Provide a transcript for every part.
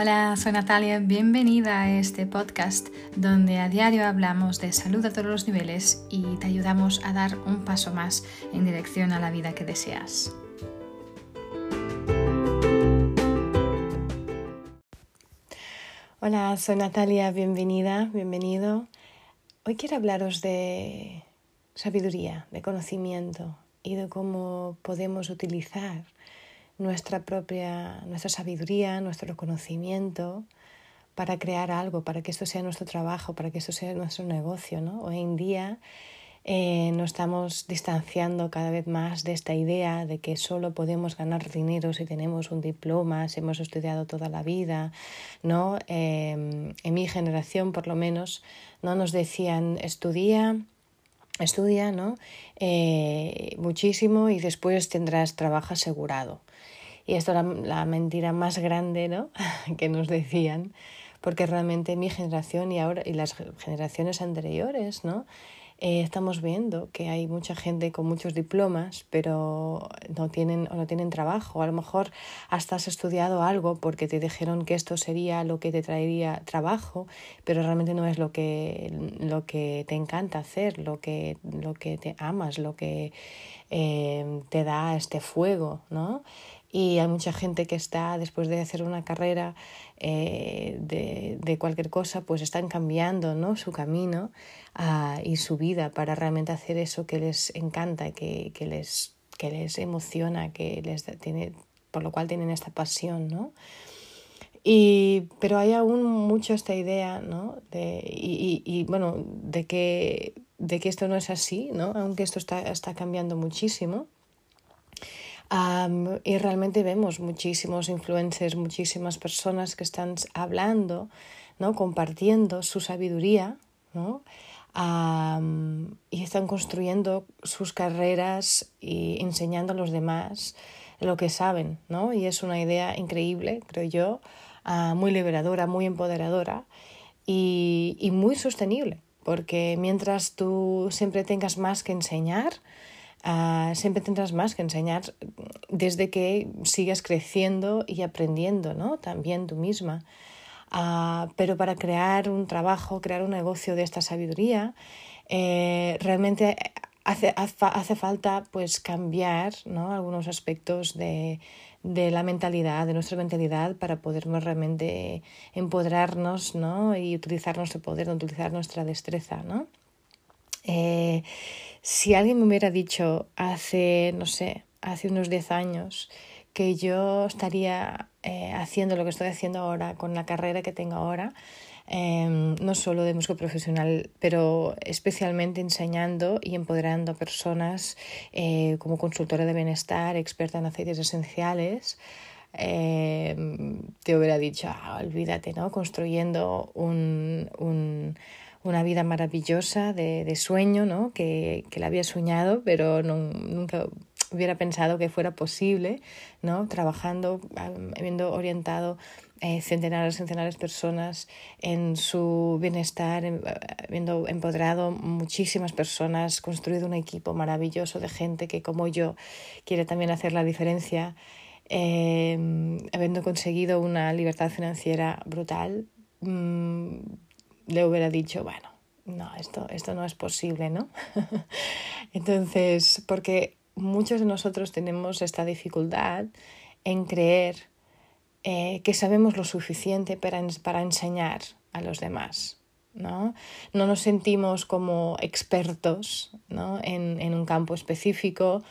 Hola, soy Natalia, bienvenida a este podcast donde a diario hablamos de salud a todos los niveles y te ayudamos a dar un paso más en dirección a la vida que deseas. Hola, soy Natalia, bienvenida, bienvenido. Hoy quiero hablaros de sabiduría, de conocimiento y de cómo podemos utilizar nuestra propia, nuestra sabiduría, nuestro conocimiento para crear algo, para que esto sea nuestro trabajo, para que esto sea nuestro negocio. ¿no? Hoy en día eh, nos estamos distanciando cada vez más de esta idea de que solo podemos ganar dinero si tenemos un diploma, si hemos estudiado toda la vida. ¿no? Em, en mi generación, por lo menos, no nos decían estudia estudia ¿no? Eh, muchísimo y después tendrás trabajo asegurado. Y esto era la mentira más grande ¿no? que nos decían, porque realmente mi generación y ahora y las generaciones anteriores, ¿no? Eh, estamos viendo que hay mucha gente con muchos diplomas, pero no tienen, o no tienen trabajo. A lo mejor hasta has estudiado algo porque te dijeron que esto sería lo que te traería trabajo, pero realmente no es lo que, lo que te encanta hacer, lo que, lo que te amas, lo que eh, te da este fuego, ¿no? Y hay mucha gente que está después de hacer una carrera eh, de, de, cualquier cosa pues están cambiando ¿no? su camino uh, y su vida para realmente hacer eso que les encanta que, que, les, que les emociona que les tiene por lo cual tienen esta pasión ¿no? Y, pero hay aún mucho esta idea ¿no? de, y, y, y bueno de que, de que esto no es así ¿no? aunque esto está, está cambiando muchísimo y realmente vemos muchísimos influencers, muchísimas personas que están hablando, ¿no? compartiendo su sabiduría ¿no? y están construyendo sus carreras y enseñando a los demás lo que saben. ¿no? Y es una idea increíble, creo yo, uh, muy liberadora, muy empoderadora y, y muy sostenible, porque mientras tú siempre tengas más que enseñar, Uh, siempre tendrás más que enseñar desde que sigas creciendo y aprendiendo, ¿no? También tú misma. Uh, pero para crear un trabajo, crear un negocio de esta sabiduría, eh, realmente hace, hace, falta pues cambiar ¿no? algunos aspectos de, de, la mentalidad, de nuestra mentalidad, para podernos realmente empoderarnos ¿no? y utilizar nuestro poder, utilizar nuestra destreza. ¿no? Eh, si alguien me hubiera dicho hace, no sé, hace unos 10 años que yo estaría eh, haciendo lo que estoy haciendo ahora con la carrera que tengo ahora, em, no solo de músico profesional, pero especialmente enseñando y empoderando a personas eh, como consultora de bienestar, experta en aceites esenciales, em, te hubiera dicho, ah, olvídate, ¿no? Construyendo un, un una vida maravillosa de, de sueño, ¿no? que, que la había soñado, pero no, nunca hubiera pensado que fuera posible, ¿no? trabajando, habiendo orientado eh, centenares centenares de personas en su bienestar, habiendo empoderado muchísimas personas, construido un equipo maravilloso de gente que como yo quiere también hacer la diferencia, eh, habiendo conseguido una libertad financiera brutal. Mmm, le hubiera dicho, bueno, no, esto, esto no es posible, ¿no? Entonces, porque muchos de nosotros tenemos esta dificultad en creer eh, que sabemos lo suficiente para, para enseñar a los demás. ¿no? no nos sentimos como expertos ¿no? en, en un campo específico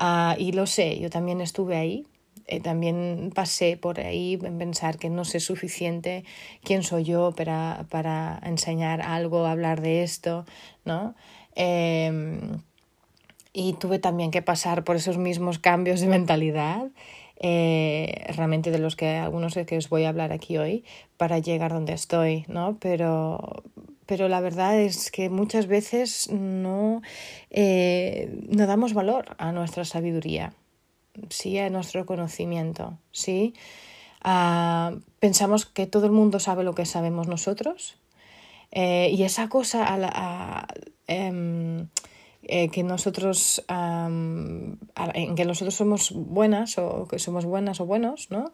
uh, y lo sé, yo también estuve ahí eh, también pasé por ahí en pensar que no sé suficiente quién soy yo para, para enseñar algo, hablar de esto, ¿no? Em, y tuve también que pasar por esos mismos cambios de mentalidad, eh, realmente de los que algunos de que os voy a hablar aquí hoy, para llegar donde estoy, ¿no? Pero, pero la verdad es que muchas veces no, eh, no damos valor a nuestra sabiduría sí a nuestro conocimiento, ¿sí? Ah, pensamos que todo el mundo sabe lo que sabemos nosotros eh, y esa cosa em, eh, que nosotros en que nosotros somos buenas o que somos buenas o buenos, ¿no?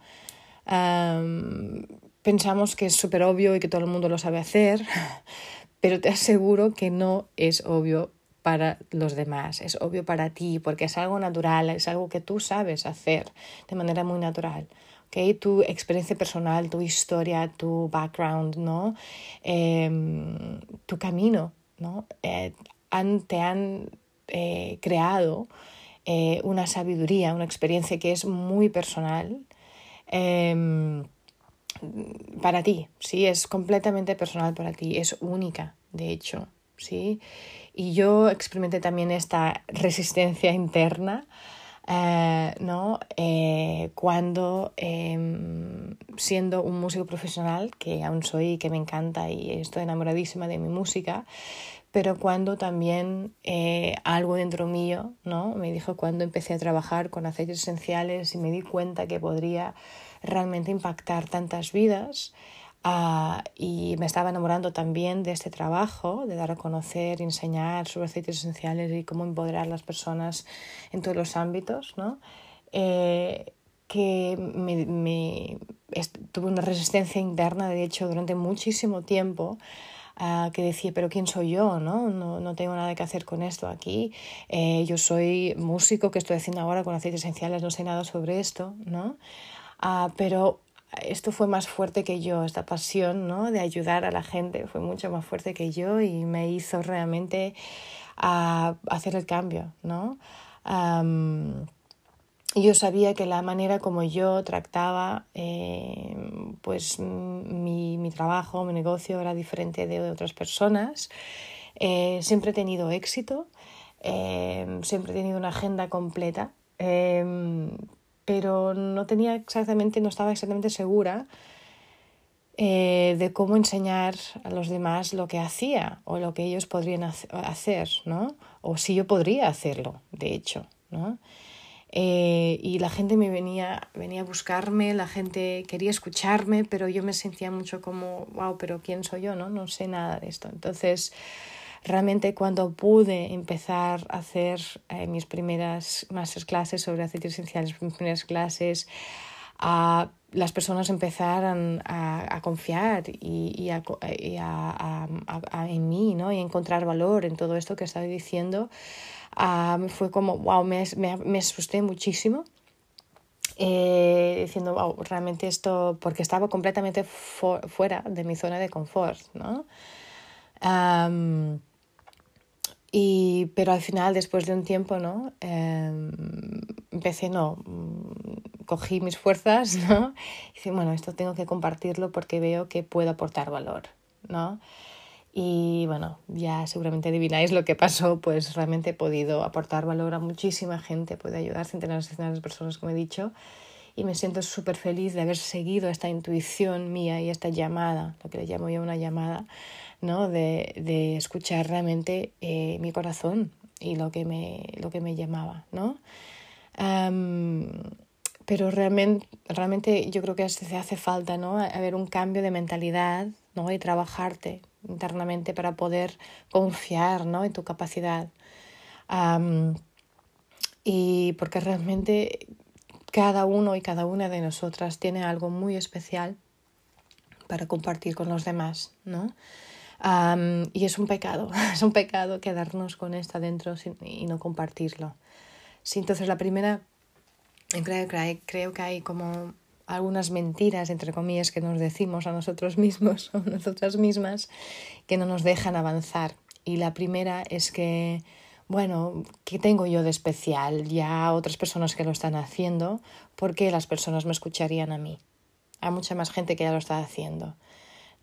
pensamos que es súper obvio y que todo el mundo lo sabe hacer, pero te aseguro que no es obvio para los demás, es obvio para ti, porque es algo natural, es algo que tú sabes hacer de manera muy natural. ¿okay? Tu experiencia personal, tu historia, tu background, ¿no? Em, tu camino, ¿no? Eh, te han eh, creado eh, una sabiduría, una experiencia que es muy personal em, para ti, ¿sí? Es completamente personal para ti, es única, de hecho, ¿sí? Y yo experimenté también esta resistencia interna, eh, ¿no? Eh, cuando em, siendo un músico profesional, que aún soy y que me encanta y estoy enamoradísima de mi música, pero cuando también eh, algo dentro mío, ¿no? Me dijo cuando empecé a trabajar con aceites esenciales y me di cuenta que podría realmente impactar tantas vidas. Uh, y me estaba enamorando también de este trabajo, de dar a conocer, enseñar sobre aceites esenciales y cómo empoderar a las personas en todos los ámbitos, ¿no? Eh, que me, me tuve una resistencia interna, de hecho, durante muchísimo tiempo, uh, que decía, pero ¿quién soy yo? No, no, no tengo nada que hacer con esto aquí. Eh, yo soy músico, que estoy haciendo ahora con aceites esenciales? No sé nada sobre esto, ¿no? Uh, pero esto fue más fuerte que yo, esta pasión ¿no? de ayudar a la gente fue mucho más fuerte que yo y me hizo realmente a hacer el cambio. ¿no? yo sabía que la manera como yo trataba eh, pues mi, mi, trabajo, mi negocio era diferente de otras personas. Eh, siempre he tenido éxito, eh, siempre he tenido una agenda completa pero no tenía exactamente, no estaba exactamente segura eh, de cómo enseñar a los demás lo que hacía o lo que ellos podrían hacer, ¿no? O si yo podría hacerlo, de hecho, ¿no? Eh, y la gente me venía, venía a buscarme, la gente quería escucharme, pero yo me sentía mucho como, wow, pero ¿quién soy yo? No, no sé nada de esto. Entonces, realmente cuando pude empezar a hacer eh, mis primeras masterclasses sobre aceites esenciales, mis primeras clases, a las personas empezaron a, a confiar y, y, a, y a, en mí ¿no? y encontrar valor en todo esto que estaba diciendo, fue como, wow, me, me, me asusté muchísimo. Eh, diciendo, wow, realmente esto, porque estaba completamente fuera de mi zona de confort, ¿no? Y, pero al final, después de un tiempo, ¿no? Em, empecé, no, mm, cogí mis fuerzas, ¿no? Y dije, bueno, esto tengo que compartirlo porque veo que puedo aportar valor, ¿no? Y bueno, ya seguramente adivináis lo que pasó, pues realmente he podido aportar valor a muchísima gente, puedo ayudar centenares y centenares de personas, como he dicho, y me siento súper feliz de haber seguido esta intuición mía y esta llamada, lo que le llamo yo una llamada, ¿no? de, de escuchar realmente eh, mi corazón y lo que me, lo que me llamaba. ¿no? pero realmente, realmente yo creo que se hace falta ¿no? haber un cambio de mentalidad ¿no? y trabajarte internamente para poder confiar ¿no? en tu capacidad. y porque realmente cada uno y cada una de nosotras tiene algo muy especial para compartir con los demás, ¿no? Y es un pecado, es un pecado quedarnos con esto adentro y no compartirlo. Sí, entonces la primera, creo, creo que hay como algunas mentiras, entre comillas, que nos decimos a nosotros mismos o a nosotras mismas que no nos dejan avanzar. Y la primera es que, bueno, ¿qué tengo yo de especial? Ya otras personas que lo están haciendo, ¿por qué las personas me escucharían a mí? Hay mucha más gente que ya lo está haciendo,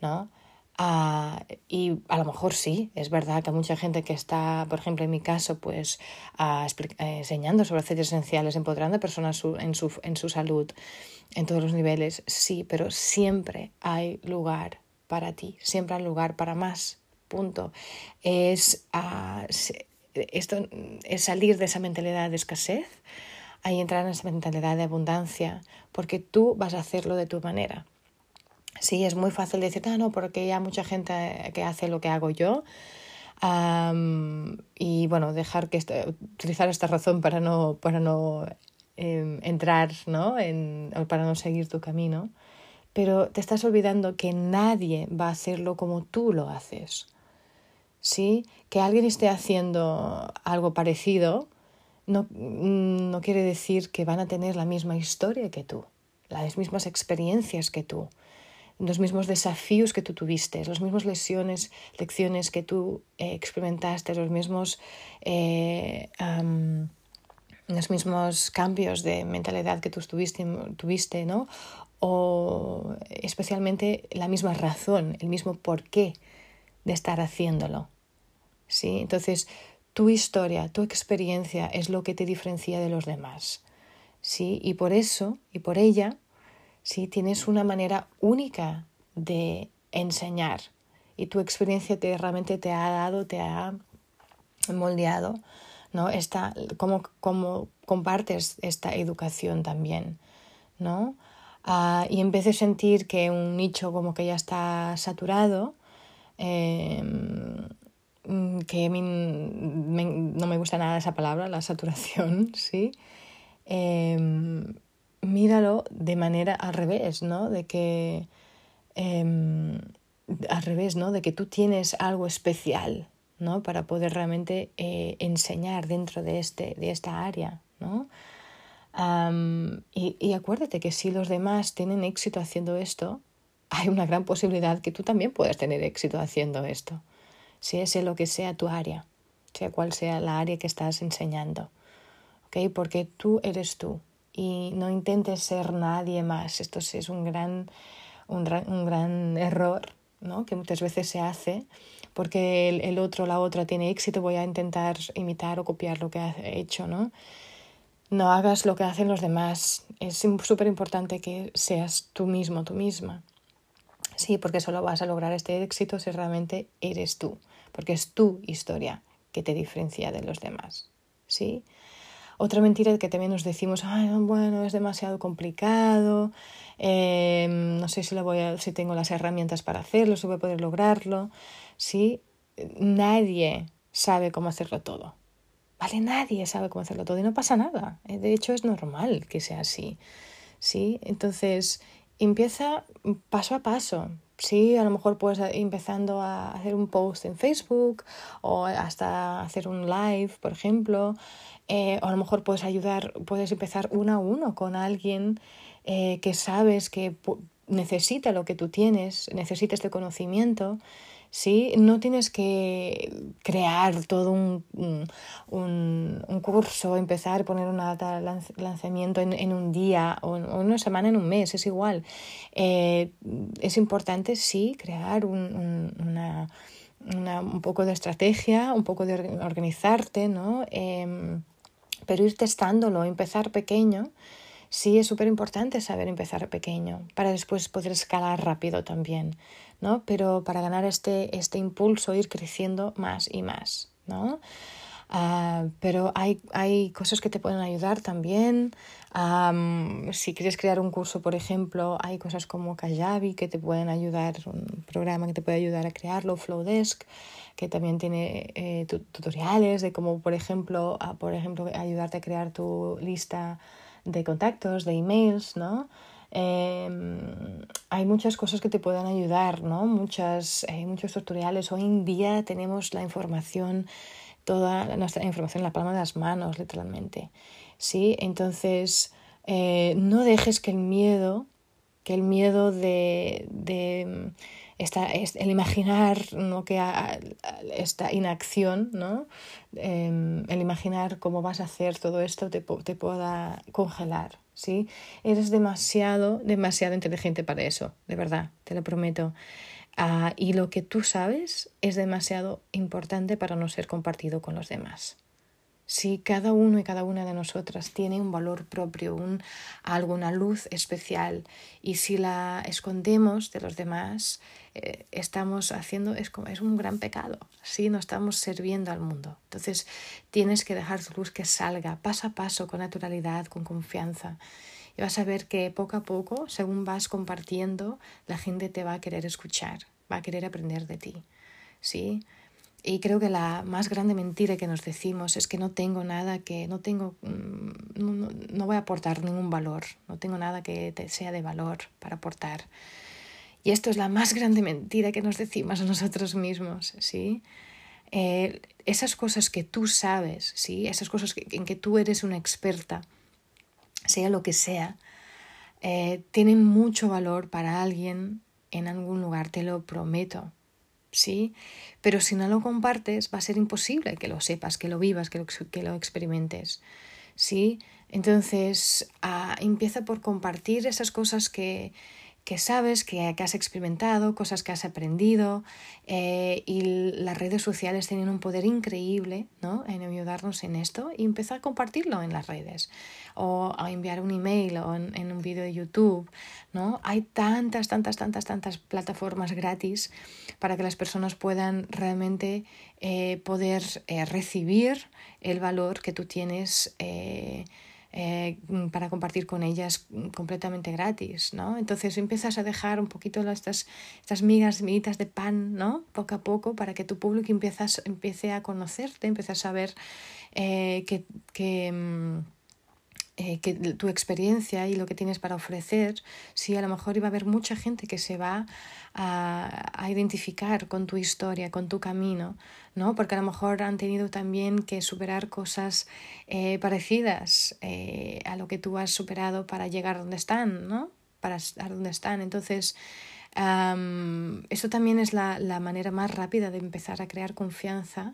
¿no? Ah, y a lo mejor sí, es verdad que mucha gente que está, por ejemplo, en mi caso, pues uh, enseñando sobre aceites esenciales, empoderando a personas en, su, en su salud en todos los niveles, sí, pero siempre hay lugar para ti, siempre hay lugar para más, punto. Es, uh, esto, es salir de esa mentalidad de escasez y entrar en esa mentalidad de abundancia, porque tú vas a hacerlo de tu manera. Sí, es muy fácil decir, ah, no, porque hay mucha gente que hace lo que hago yo. y bueno, dejar que utilizar esta razón para no, para no em, entrar, ¿no? En, para no seguir tu camino. pero te estás olvidando que nadie va a hacerlo como tú lo haces. ¿Sí? Que alguien esté haciendo algo parecido no, no quiere decir que van a tener la misma historia que tú, las mismas experiencias que tú, los mismos desafíos que tú tuviste, las mismas lesiones, lecciones que tú eh, experimentaste, los mismos, eh, los mismos cambios de mentalidad que tú tuviste, tuviste, ¿no? O especialmente la misma razón, el mismo porqué de estar haciéndolo. ¿Sí? Entonces, tu historia, tu experiencia es lo que te diferencia de los demás. ¿Sí? Y por eso y por ella ¿sí? Tienes una manera única de enseñar y tu experiencia te, realmente te ha dado, te ha moldeado, ¿no? Esta, cómo, cómo compartes esta educación también, ¿no? Ah, y en vez de sentir que un nicho como que ya está saturado, em, que mí no me gusta nada esa palabra, la saturación, ¿sí? Em, míralo de manera al revés, ¿no? De que em, al revés, ¿no? De que tú tienes algo especial, ¿no? Para poder realmente eh, enseñar dentro de, este, de esta área, ¿no? y, y acuérdate que si los demás tienen éxito haciendo esto, hay una gran posibilidad que tú también puedas tener éxito haciendo esto, si es lo que sea tu área, sea cual sea la área que estás enseñando, ¿ok? Porque tú eres tú, y no intentes ser nadie más. Esto es un gran, un, un gran error ¿no? que muchas veces se hace porque el, el otro la otra tiene éxito, voy a intentar imitar o copiar lo que ha hecho. ¿no? no hagas lo que hacen los demás. Es súper importante que seas tú mismo, tú misma. Sí, porque solo vas a lograr este éxito si realmente eres tú, porque es tu historia que te diferencia de los demás. ¿Sí? Otra mentira que también nos decimos, Ay, bueno, es demasiado complicado, em, no sé si, lo voy a, si tengo las herramientas para hacerlo, si voy a poder lograrlo. ¿sí? Nadie sabe cómo hacerlo todo. ¿Vale? Nadie sabe cómo hacerlo todo y no pasa nada. Eh, de hecho, es normal que sea así. ¿sí? Entonces, empieza paso a paso. Sí, a lo mejor puedes empezando a hacer un post en Facebook o hasta hacer un live, por ejemplo. Eh, o a lo mejor puedes ayudar, puedes empezar uno a uno con alguien eh, que sabes que necesita lo que tú tienes, necesita este conocimiento. ¿sí? No tienes que crear todo un, un, un curso, empezar a poner data lanzamiento en, un día o en una semana, en un mes, es igual. Eh, es importante, sí, crear un, una, un poco de estrategia, un poco de organizarte, ¿no? Em, pero ir testándolo, empezar pequeño, sí es súper importante saber empezar pequeño para después poder escalar rápido también, ¿no? Pero para ganar este, este impulso, ir creciendo más y más, ¿no? Ah, pero hay, hay cosas que te pueden ayudar también. si quieres crear un curso, por ejemplo, hay cosas como Kajabi que te pueden ayudar, un programa que te puede ayudar a crearlo, Flowdesk, que también tiene eh, tutoriales de cómo, por ejemplo, por ejemplo, ayudarte a crear tu lista de contactos, de emails, ¿no? Em, hay muchas cosas que te pueden ayudar, ¿no? Muchas, hay muchos tutoriales. Hoy en día tenemos la información toda nuestra información en la palma de las manos, literalmente. ¿Sí? Entonces, eh, no dejes que el miedo, que el miedo de, de esta, el imaginar ¿no? que esta inacción, ¿no? Em, el imaginar cómo vas a hacer todo esto te, te pueda congelar. ¿sí? Eres demasiado, demasiado inteligente para eso, de verdad, te lo prometo. Ah, y lo que tú sabes es demasiado importante para no ser compartido con los demás. Si cada uno y cada una de nosotras tiene un valor propio, un, alguna luz especial, y si la escondemos de los demás, eh, estamos haciendo, es, como, es un gran pecado, si no estamos sirviendo al mundo. Entonces tienes que dejar tu luz que salga paso a paso, con naturalidad, con confianza y vas a ver que poco a poco, según vas compartiendo, la gente te va a querer escuchar, va a querer aprender de ti. ¿sí? y creo que la más grande mentira que nos decimos es que no tengo nada que, no tengo, mm, no, no voy a aportar ningún valor, no tengo nada que sea de valor para aportar. Y esto es la más grande mentira que nos decimos a nosotros mismos, ¿sí? Eh, esas cosas que tú sabes, ¿sí? Esas cosas en que tú eres una experta, sea lo que sea, eh, tienen mucho valor para alguien en algún lugar, te lo prometo. ¿sí? Pero si no lo compartes, va a ser imposible que lo sepas, que lo vivas, que lo, experimentes, ¿sí? Entonces, ah, empieza por compartir esas cosas que, que sabes, que, has experimentado, cosas que has aprendido eh, y las redes sociales tienen un poder increíble ¿no? en ayudarnos en esto y empezar a compartirlo en las redes o a enviar un email o en, un vídeo de YouTube. ¿no? Hay tantas, tantas, tantas, tantas plataformas gratis para que las personas puedan realmente eh, poder eh, recibir el valor que tú tienes. Eh, para compartir con ellas completamente gratis, ¿no? Entonces empiezas a dejar un poquito estas, estas migas, miguitas de pan, ¿no? Poco a poco para que tu público empiezas, empiece a conocerte, empiece a saber eh, que, que mm, eh, que tu experiencia y lo que tienes para ofrecer, sí, a lo mejor iba a haber mucha gente que se va a, a, identificar con tu historia, con tu camino, ¿no? Porque a lo mejor han tenido también que superar cosas eh, parecidas eh, a lo que tú has superado para llegar donde están, ¿no? Para estar donde están. Entonces, eso también es la, la manera más rápida de empezar a crear confianza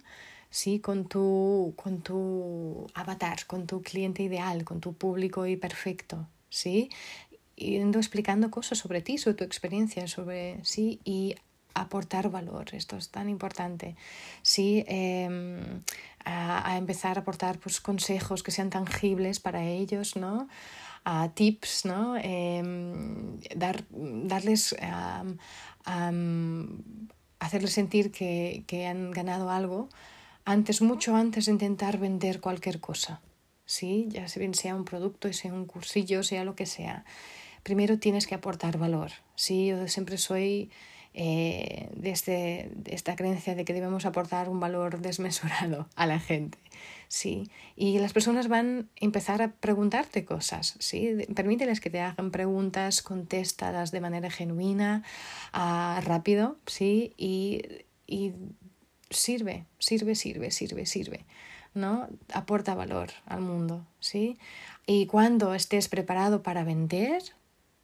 ¿sí? con, tu, con tu avatar, con tu cliente ideal, con tu público y perfecto, ¿sí? Yendo explicando cosas sobre ti, sobre tu experiencia, sobre sí y aportar valor. Esto es tan importante. Sí, em, a, empezar a aportar pues, consejos que sean tangibles para ellos, ¿no? A tips, ¿no? Em, dar, darles, hacerles sentir que, que han ganado algo antes, mucho antes de intentar vender cualquier cosa. ¿sí? Ya bien sea un producto, sea un cursillo, sea lo que sea. Primero tienes que aportar valor. ¿sí? Yo siempre soy eh, este, de, esta creencia de que debemos aportar un valor desmesurado a la gente. ¿sí? Y las personas van a empezar a preguntarte cosas. ¿sí? Permíteles que te hagan preguntas, contéstalas de manera genuina, uh, rápido, ¿sí? y, y sirve, sirve, sirve, sirve, sirve, ¿no? Aporta valor al mundo, ¿sí? Y cuando estés preparado para vender,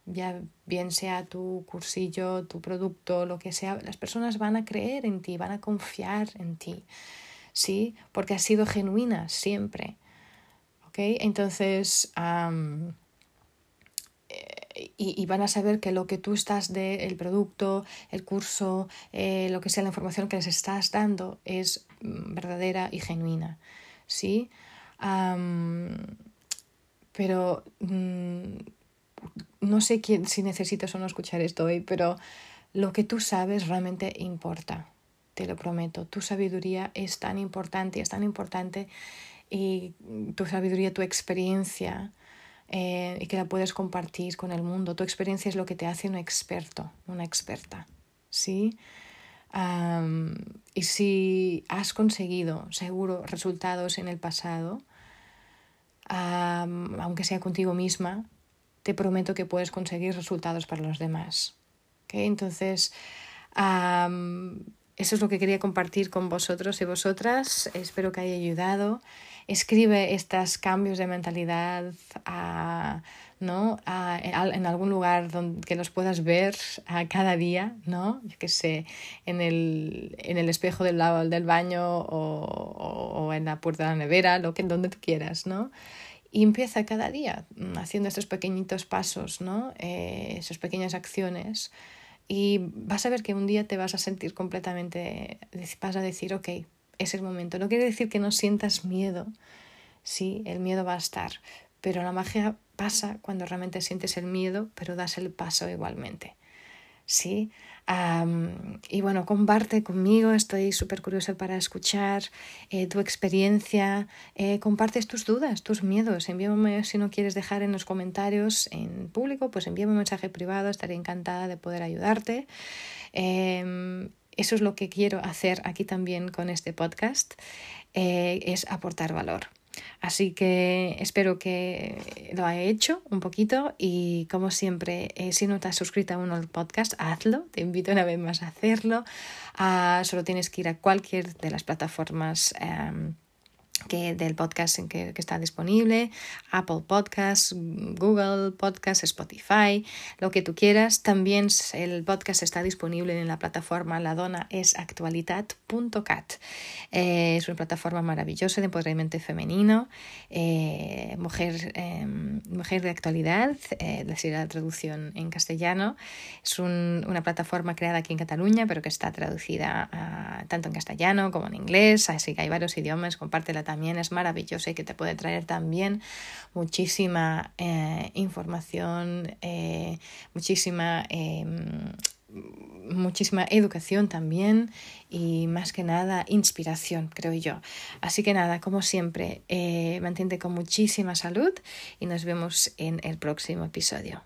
ya bien sea tu cursillo, tu producto, lo que sea, las personas van a creer en ti, van a confiar en ti, ¿sí? Porque has sido genuina siempre, ¿ok? Entonces, y, van a saber que lo que tú estás de el producto, el curso, eh, lo que sea la información que les estás dando es mm, verdadera y genuina, ¿sí? pero mm, no sé quién, si necesitas o no escuchar esto hoy, pero lo que tú sabes realmente importa, te lo prometo. Tu sabiduría es tan importante, es tan importante y tu sabiduría, tu experiencia, eh, y que la puedes compartir con el mundo. Tu experiencia es lo que te hace un experto, una experta, ¿sí? y si has conseguido, seguro, resultados en el pasado, aunque sea contigo misma, te prometo que puedes conseguir resultados para los demás. ¿okay? Entonces, eso es lo que quería compartir con vosotros y vosotras. Espero que haya ayudado escribe estos cambios de mentalidad ¿no? en algún lugar donde que los puedas ver a cada día, ¿no? Yo sé, en el, en el espejo del, del baño o, o, en la puerta de la nevera, lo que, donde tú quieras, ¿no? Y empieza cada día mm, haciendo estos pequeñitos pasos, ¿no? Eh, esas pequeñas acciones. Y vas a ver que un día te vas a sentir completamente, vas a decir, ok, es el momento. No quiere decir que no sientas miedo, sí, el miedo va a estar, pero la magia pasa cuando realmente sientes el miedo, pero das el paso igualmente. ¿sí? y bueno, comparte conmigo, estoy súper curiosa para escuchar eh, tu experiencia, eh, compartes tus dudas, tus miedos, envíame si no quieres dejar en los comentarios en público, pues envíame un mensaje privado, estaré encantada de poder ayudarte. Em, eso es lo que quiero hacer aquí también con este podcast, eh, es aportar valor. Así que espero que lo haya hecho un poquito y como siempre, eh, si no te has suscrito aún al podcast, hazlo. Te invito una vez más a hacerlo. Ah, solo tienes que ir a cualquier de las plataformas. Em, que del podcast en que, está disponible, Apple Podcasts, Google Podcasts, Spotify, lo que tú quieras. También el podcast está disponible en la plataforma ladonaesactualitat.cat. Eh, es una plataforma maravillosa de empoderamiento femenino, eh, mujer, eh, mujer de actualidad, es decir, la traducción en castellano. Es un, una plataforma creada aquí en Cataluña, pero que está traducida uh, tanto en castellano como en inglés, así que hay varios idiomas, compártela también es maravillosa y que te puede traer también muchísima eh, información, eh, muchísima, eh, muchísima educación también y más que nada inspiración, creo yo. Así que nada, como siempre, mantente con muchísima salud y nos vemos en el próximo episodio.